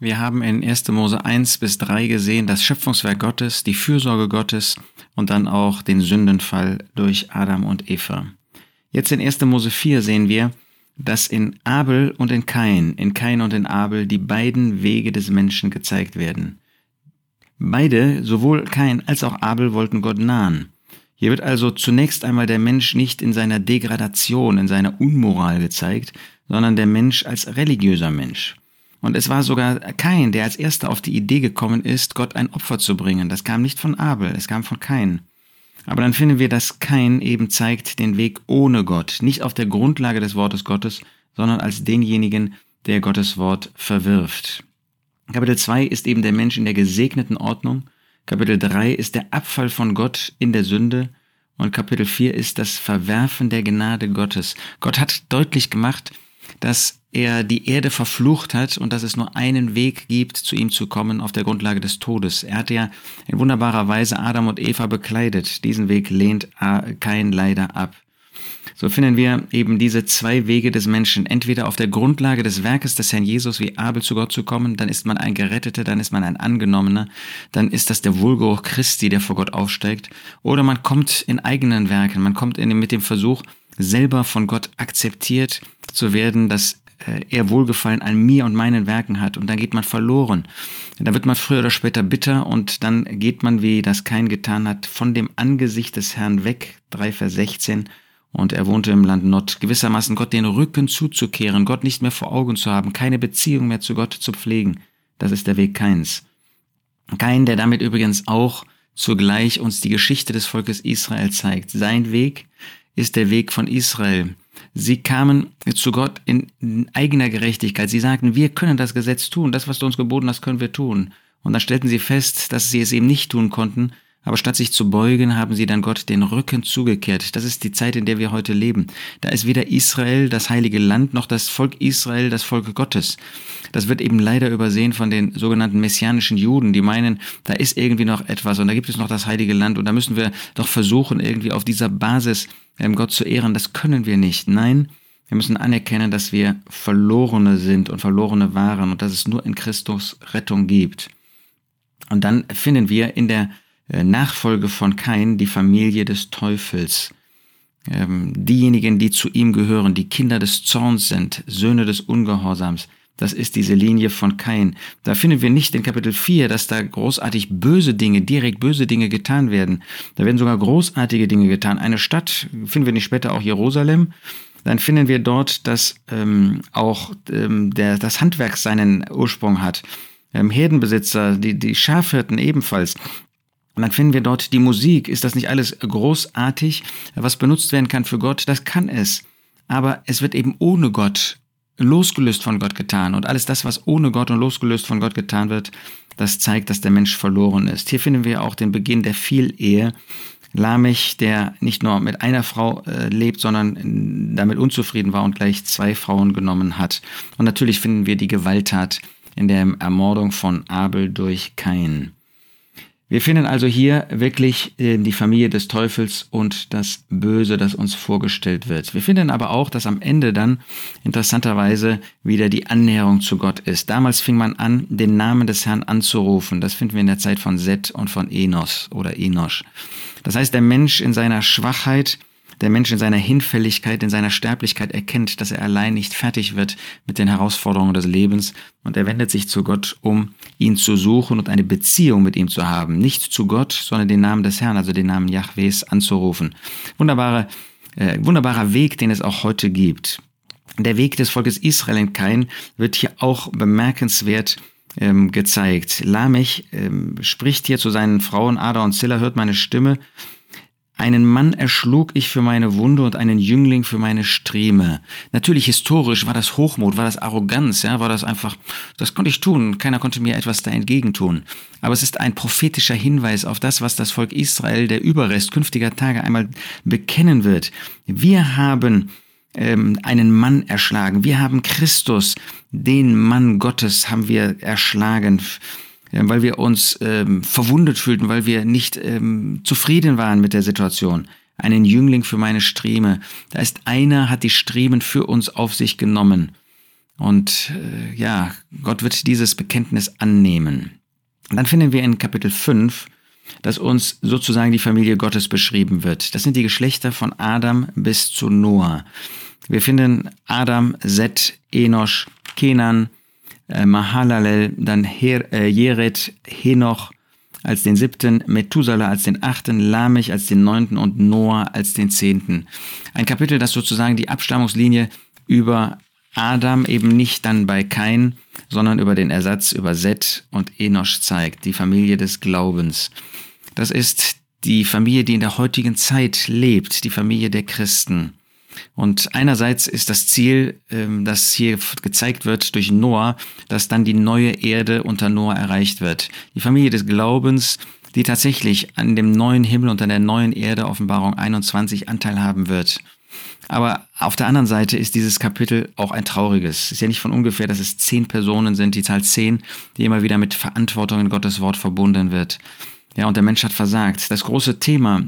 Wir haben in 1. Mose 1 bis 3 gesehen das Schöpfungswerk Gottes, die Fürsorge Gottes und dann auch den Sündenfall durch Adam und Eva. Jetzt in 1. Mose 4 sehen wir, dass in Abel und in Kain, in Kain und in Abel die beiden Wege des Menschen gezeigt werden. Beide, sowohl Kain als auch Abel, wollten Gott nahen. Hier wird also zunächst einmal der Mensch nicht in seiner Degradation, in seiner Unmoral gezeigt, sondern der Mensch als religiöser Mensch. Und es war sogar Kain, der als erster auf die Idee gekommen ist, Gott ein Opfer zu bringen. Das kam nicht von Abel, es kam von Kain. Aber dann finden wir, dass Kain eben zeigt den Weg ohne Gott, nicht auf der Grundlage des Wortes Gottes, sondern als denjenigen, der Gottes Wort verwirft. Kapitel 2 ist eben der Mensch in der gesegneten Ordnung. Kapitel 3 ist der Abfall von Gott in der Sünde. Und Kapitel 4 ist das Verwerfen der Gnade Gottes. Gott hat deutlich gemacht, dass er die Erde verflucht hat und dass es nur einen Weg gibt, zu ihm zu kommen auf der Grundlage des Todes. Er hat ja in wunderbarer Weise Adam und Eva bekleidet. Diesen Weg lehnt kein leider ab. So finden wir eben diese zwei Wege des Menschen. Entweder auf der Grundlage des Werkes des Herrn Jesus wie Abel zu Gott zu kommen, dann ist man ein Geretteter, dann ist man ein Angenommener, dann ist das der Wohlgeruch Christi, der vor Gott aufsteigt. Oder man kommt in eigenen Werken, man kommt in, mit dem Versuch, selber von Gott akzeptiert zu werden, dass äh, er Wohlgefallen an mir und meinen Werken hat. Und dann geht man verloren. Da wird man früher oder später bitter und dann geht man, wie das kein getan hat, von dem Angesicht des Herrn weg. 3 Vers 16. Und er wohnte im Land Nord, gewissermaßen Gott den Rücken zuzukehren, Gott nicht mehr vor Augen zu haben, keine Beziehung mehr zu Gott zu pflegen. Das ist der Weg Keins. Kein, der damit übrigens auch zugleich uns die Geschichte des Volkes Israel zeigt. Sein Weg ist der Weg von Israel. Sie kamen zu Gott in eigener Gerechtigkeit. Sie sagten, wir können das Gesetz tun, das, was du uns geboten hast, können wir tun. Und dann stellten sie fest, dass sie es eben nicht tun konnten, aber statt sich zu beugen, haben sie dann Gott den Rücken zugekehrt. Das ist die Zeit, in der wir heute leben. Da ist weder Israel, das heilige Land, noch das Volk Israel, das Volk Gottes. Das wird eben leider übersehen von den sogenannten messianischen Juden, die meinen, da ist irgendwie noch etwas und da gibt es noch das heilige Land und da müssen wir doch versuchen, irgendwie auf dieser Basis ähm, Gott zu ehren. Das können wir nicht. Nein, wir müssen anerkennen, dass wir Verlorene sind und Verlorene waren und dass es nur in Christus Rettung gibt. Und dann finden wir in der Nachfolge von Kain die Familie des Teufels. Ähm, diejenigen, die zu ihm gehören, die Kinder des Zorns sind, Söhne des Ungehorsams, das ist diese Linie von Kain. Da finden wir nicht in Kapitel 4, dass da großartig böse Dinge, direkt böse Dinge getan werden. Da werden sogar großartige Dinge getan. Eine Stadt, finden wir nicht später auch Jerusalem, dann finden wir dort, dass ähm, auch ähm, der, das Handwerk seinen Ursprung hat. Ähm, Herdenbesitzer, die, die Schafhirten ebenfalls. Und dann finden wir dort die Musik. Ist das nicht alles großartig, was benutzt werden kann für Gott? Das kann es. Aber es wird eben ohne Gott, losgelöst von Gott getan. Und alles das, was ohne Gott und losgelöst von Gott getan wird, das zeigt, dass der Mensch verloren ist. Hier finden wir auch den Beginn der Vielehe. Lamech, der nicht nur mit einer Frau äh, lebt, sondern damit unzufrieden war und gleich zwei Frauen genommen hat. Und natürlich finden wir die Gewalttat in der Ermordung von Abel durch Kain. Wir finden also hier wirklich äh, die Familie des Teufels und das Böse, das uns vorgestellt wird. Wir finden aber auch, dass am Ende dann interessanterweise wieder die Annäherung zu Gott ist. Damals fing man an, den Namen des Herrn anzurufen. Das finden wir in der Zeit von Seth und von Enos oder Enosch. Das heißt, der Mensch in seiner Schwachheit der Mensch in seiner Hinfälligkeit, in seiner Sterblichkeit erkennt, dass er allein nicht fertig wird mit den Herausforderungen des Lebens und er wendet sich zu Gott, um ihn zu suchen und eine Beziehung mit ihm zu haben. Nicht zu Gott, sondern den Namen des Herrn, also den Namen Jahwes anzurufen. Wunderbare, äh, wunderbarer Weg, den es auch heute gibt. Der Weg des Volkes Israel in Kain wird hier auch bemerkenswert ähm, gezeigt. Lamech ähm, spricht hier zu seinen Frauen Ada und Zilla, hört meine Stimme einen Mann erschlug ich für meine Wunde und einen Jüngling für meine Streme. Natürlich historisch war das Hochmut, war das Arroganz, ja, war das einfach, das konnte ich tun, keiner konnte mir etwas da entgegentun. Aber es ist ein prophetischer Hinweis auf das, was das Volk Israel, der Überrest künftiger Tage einmal bekennen wird. Wir haben ähm, einen Mann erschlagen. Wir haben Christus, den Mann Gottes, haben wir erschlagen weil wir uns ähm, verwundet fühlten, weil wir nicht ähm, zufrieden waren mit der Situation. Einen Jüngling für meine Streme. Da ist einer, hat die Striemen für uns auf sich genommen. Und äh, ja, Gott wird dieses Bekenntnis annehmen. dann finden wir in Kapitel 5, dass uns sozusagen die Familie Gottes beschrieben wird. Das sind die Geschlechter von Adam bis zu Noah. Wir finden Adam, Set, Enosch, Kenan, äh, Mahalalel, dann Her, äh, Jered, Henoch als den siebten, Methuselah als den achten, Lamech als den neunten und Noah als den zehnten. Ein Kapitel, das sozusagen die Abstammungslinie über Adam eben nicht dann bei Kain, sondern über den Ersatz über Set und Enosch zeigt, die Familie des Glaubens. Das ist die Familie, die in der heutigen Zeit lebt, die Familie der Christen. Und einerseits ist das Ziel, ähm, das hier gezeigt wird durch Noah, dass dann die neue Erde unter Noah erreicht wird. Die Familie des Glaubens, die tatsächlich an dem neuen Himmel und an der neuen Erde Offenbarung 21 Anteil haben wird. Aber auf der anderen Seite ist dieses Kapitel auch ein trauriges. Es ist ja nicht von ungefähr, dass es zehn Personen sind, die Zahl zehn, die immer wieder mit Verantwortung in Gottes Wort verbunden wird. Ja, und der Mensch hat versagt. Das große Thema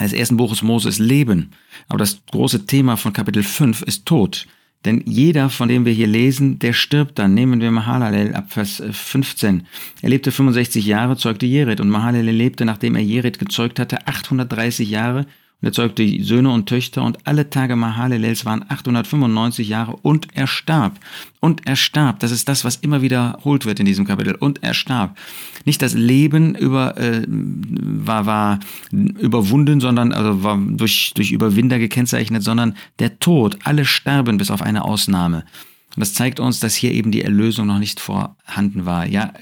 des ersten Buches Mose ist Leben. Aber das große Thema von Kapitel 5 ist Tod. Denn jeder, von dem wir hier lesen, der stirbt dann. Nehmen wir Mahalalel ab Vers 15. Er lebte 65 Jahre, zeugte Jered. Und Mahalalel lebte, nachdem er Jered gezeugt hatte, 830 Jahre er zeugte Söhne und Töchter und alle Tage Mahalalels waren 895 Jahre und er starb. Und er starb. Das ist das, was immer wiederholt wird in diesem Kapitel. Und er starb. Nicht das Leben über, äh, war, war überwunden, sondern also war durch, durch Überwinder gekennzeichnet, sondern der Tod. Alle sterben bis auf eine Ausnahme. Und das zeigt uns, dass hier eben die Erlösung noch nicht vorhanden war. Ja,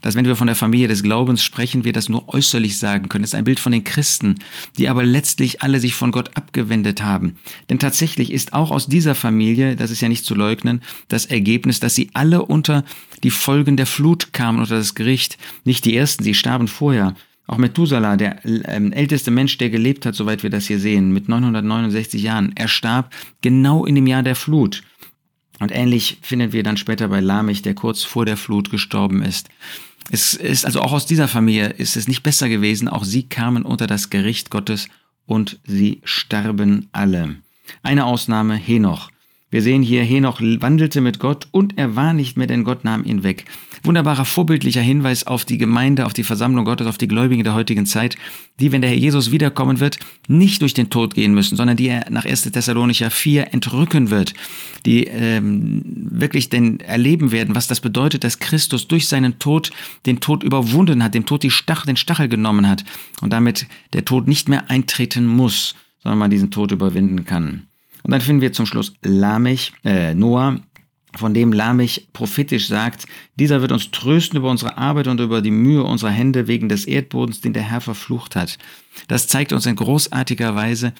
dass wenn wir von der Familie des Glaubens sprechen, wir das nur äußerlich sagen können. Das ist ein Bild von den Christen, die aber letztlich alle sich von Gott abgewendet haben. Denn tatsächlich ist auch aus dieser Familie, das ist ja nicht zu leugnen, das Ergebnis, dass sie alle unter die Folgen der Flut kamen, unter das Gericht. Nicht die ersten, sie starben vorher. Auch Methuselah, der ähm, älteste Mensch, der gelebt hat, soweit wir das hier sehen, mit 969 Jahren, er starb genau in dem Jahr der Flut. Und ähnlich finden wir dann später bei Lamech, der kurz vor der Flut gestorben ist. Es ist also auch aus dieser Familie ist es nicht besser gewesen. Auch sie kamen unter das Gericht Gottes und sie starben alle. Eine Ausnahme, Henoch. Wir sehen hier, Henoch wandelte mit Gott und er war nicht mehr, denn Gott nahm ihn weg. Wunderbarer vorbildlicher Hinweis auf die Gemeinde, auf die Versammlung Gottes, auf die Gläubigen der heutigen Zeit, die, wenn der Herr Jesus wiederkommen wird, nicht durch den Tod gehen müssen, sondern die er nach 1. Thessalonicher 4 entrücken wird, die ähm, wirklich denn erleben werden, was das bedeutet, dass Christus durch seinen Tod den Tod überwunden hat, dem Tod die Stach, den Stachel genommen hat und damit der Tod nicht mehr eintreten muss, sondern man diesen Tod überwinden kann. Und dann finden wir zum Schluss Lamech, äh, Noah, von dem Lamech prophetisch sagt, dieser wird uns trösten über unsere Arbeit und über die Mühe unserer Hände wegen des Erdbodens, den der Herr verflucht hat. Das zeigt uns in großartiger Weise,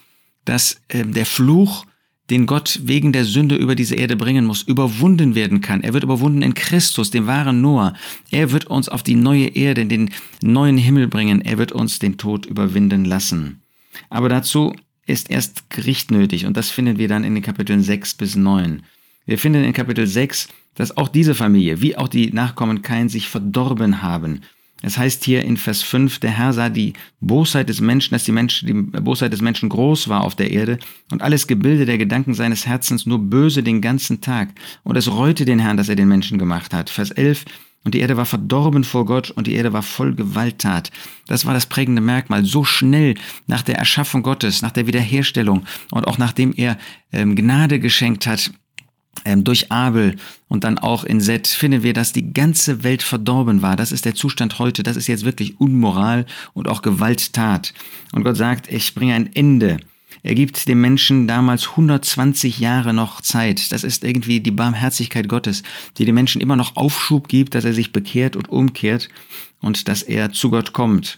dass äh, der Fluch, den Gott wegen der Sünde über diese Erde bringen muss, überwunden werden kann. Er wird überwunden in Christus, dem wahren Noah. Er wird uns auf die neue Erde, in den neuen Himmel bringen. Er wird uns den Tod überwinden lassen. Aber dazu ist erst Gericht nötig und das finden wir dann in den Kapiteln 6 bis 9. Wir finden in Kapitel 6, dass auch diese Familie, wie auch die Nachkommen Kain, sich verdorben haben. Es heißt hier in Vers 5, der Herr sah die Bosheit des Menschen, dass die, Menschen, die Bosheit des Menschen groß war auf der Erde und alles Gebilde der Gedanken seines Herzens nur böse den ganzen Tag. Und es reute den Herrn, dass er den Menschen gemacht hat. Vers 11, und die Erde war verdorben vor Gott und die Erde war voll Gewalttat. Das war das prägende Merkmal. So schnell nach der Erschaffung Gottes, nach der Wiederherstellung und auch nachdem er ähm, Gnade geschenkt hat, durch Abel und dann auch in Set finden wir, dass die ganze Welt verdorben war. Das ist der Zustand heute. Das ist jetzt wirklich Unmoral und auch Gewalttat. Und Gott sagt, ich bringe ein Ende er gibt dem Menschen damals 120 Jahre noch Zeit. Das ist irgendwie die Barmherzigkeit Gottes, die dem Menschen immer noch Aufschub gibt, dass er sich bekehrt und umkehrt und dass er zu Gott kommt.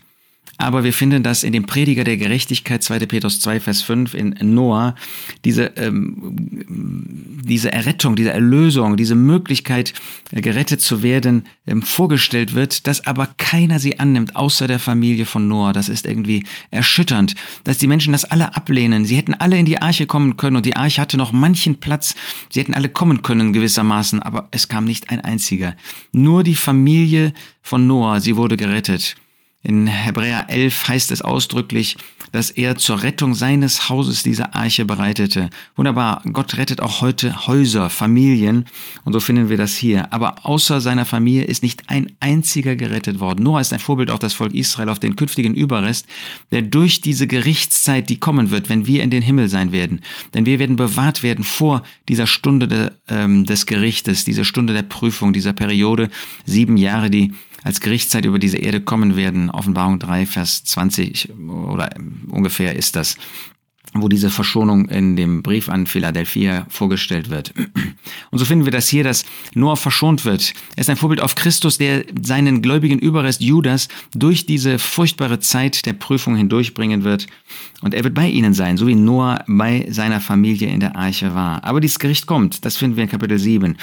Aber wir finden das in dem Prediger der Gerechtigkeit, 2. Petrus 2, Vers 5, in Noah, diese, ähm, diese Errettung, diese Erlösung, diese Möglichkeit, äh, gerettet zu werden, ähm, vorgestellt wird, dass aber keiner sie annimmt, außer der Familie von Noah. Das ist irgendwie erschütternd, dass die Menschen das alle ablehnen. Sie hätten alle in die Arche kommen können und die Arche hatte noch manchen Platz. Sie hätten alle kommen können gewissermaßen, aber es kam nicht ein einziger. Nur die Familie von Noah, sie wurde gerettet. In Hebräer 11 heißt es ausdrücklich, dass er zur Rettung seines Hauses diese Arche bereitete. Wunderbar, Gott rettet auch heute Häuser, Familien und so finden wir das hier. Aber außer seiner Familie ist nicht ein einziger gerettet worden. Noah ist ein Vorbild auch das Volk Israel auf den künftigen Überrest, der durch diese Gerichtszeit, die kommen wird, wenn wir in den Himmel sein werden. Denn wir werden bewahrt werden vor dieser Stunde de, ähm, des Gerichtes, dieser Stunde der Prüfung, dieser Periode, sieben Jahre, die als Gerichtszeit über diese Erde kommen werden. Offenbarung 3, Vers 20 oder ungefähr ist das wo diese Verschonung in dem Brief an Philadelphia vorgestellt wird. Und so finden wir das hier, dass Noah verschont wird. Er ist ein Vorbild auf Christus, der seinen gläubigen Überrest Judas durch diese furchtbare Zeit der Prüfung hindurchbringen wird. Und er wird bei ihnen sein, so wie Noah bei seiner Familie in der Arche war. Aber dieses Gericht kommt, das finden wir in Kapitel 7.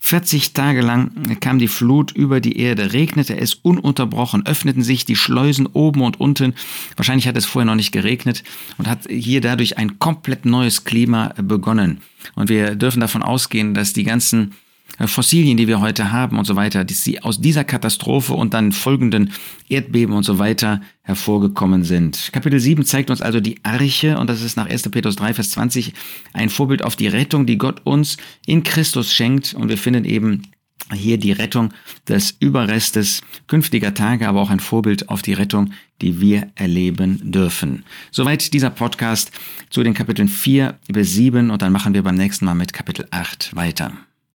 40 Tage lang kam die Flut über die Erde, regnete es ununterbrochen, öffneten sich die Schleusen oben und unten. Wahrscheinlich hat es vorher noch nicht geregnet und hat hier dadurch dadurch ein komplett neues Klima begonnen. Und wir dürfen davon ausgehen, dass die ganzen äh, Fossilien, die wir heute haben und so weiter, dass sie aus dieser Katastrophe und dann folgenden Erdbeben und so weiter hervorgekommen sind. Kapitel 7 zeigt uns also die Arche und das ist nach 1. Petrus 3, Vers 20 ein Vorbild auf die Rettung, die Gott uns in Christus schenkt und wir finden eben hier die Rettung des Überrestes künftiger Tage, aber auch ein Vorbild auf die Rettung, die wir erleben dürfen. Soweit dieser Podcast zu den Kapiteln 4 bis 7 und dann machen wir beim nächsten Mal mit Kapitel 8 weiter.